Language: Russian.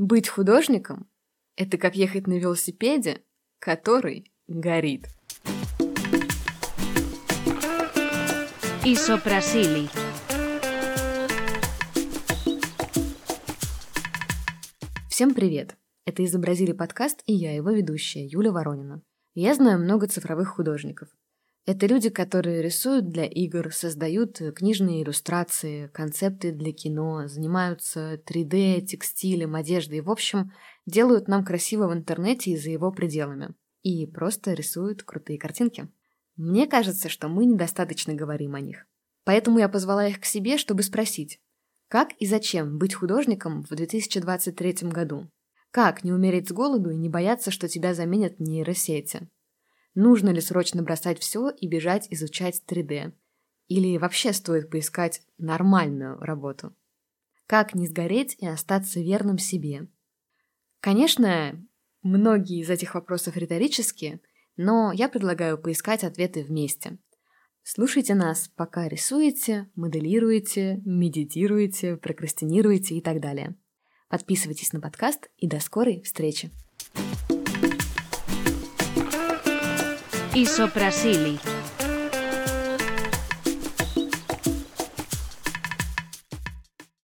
Быть художником — это как ехать на велосипеде, который горит. Исопрасили. Всем привет! Это «Изобразили подкаст» и я, его ведущая, Юля Воронина. Я знаю много цифровых художников, это люди, которые рисуют для игр, создают книжные иллюстрации, концепты для кино, занимаются 3D, текстилем, одеждой, в общем, делают нам красиво в интернете и за его пределами. И просто рисуют крутые картинки. Мне кажется, что мы недостаточно говорим о них. Поэтому я позвала их к себе, чтобы спросить, как и зачем быть художником в 2023 году? Как не умереть с голоду и не бояться, что тебя заменят нейросети? Нужно ли срочно бросать все и бежать изучать 3D? Или вообще стоит поискать нормальную работу? Как не сгореть и остаться верным себе? Конечно, многие из этих вопросов риторические, но я предлагаю поискать ответы вместе. Слушайте нас, пока рисуете, моделируете, медитируете, прокрастинируете и так далее. Подписывайтесь на подкаст и до скорой встречи! Isoprasilic.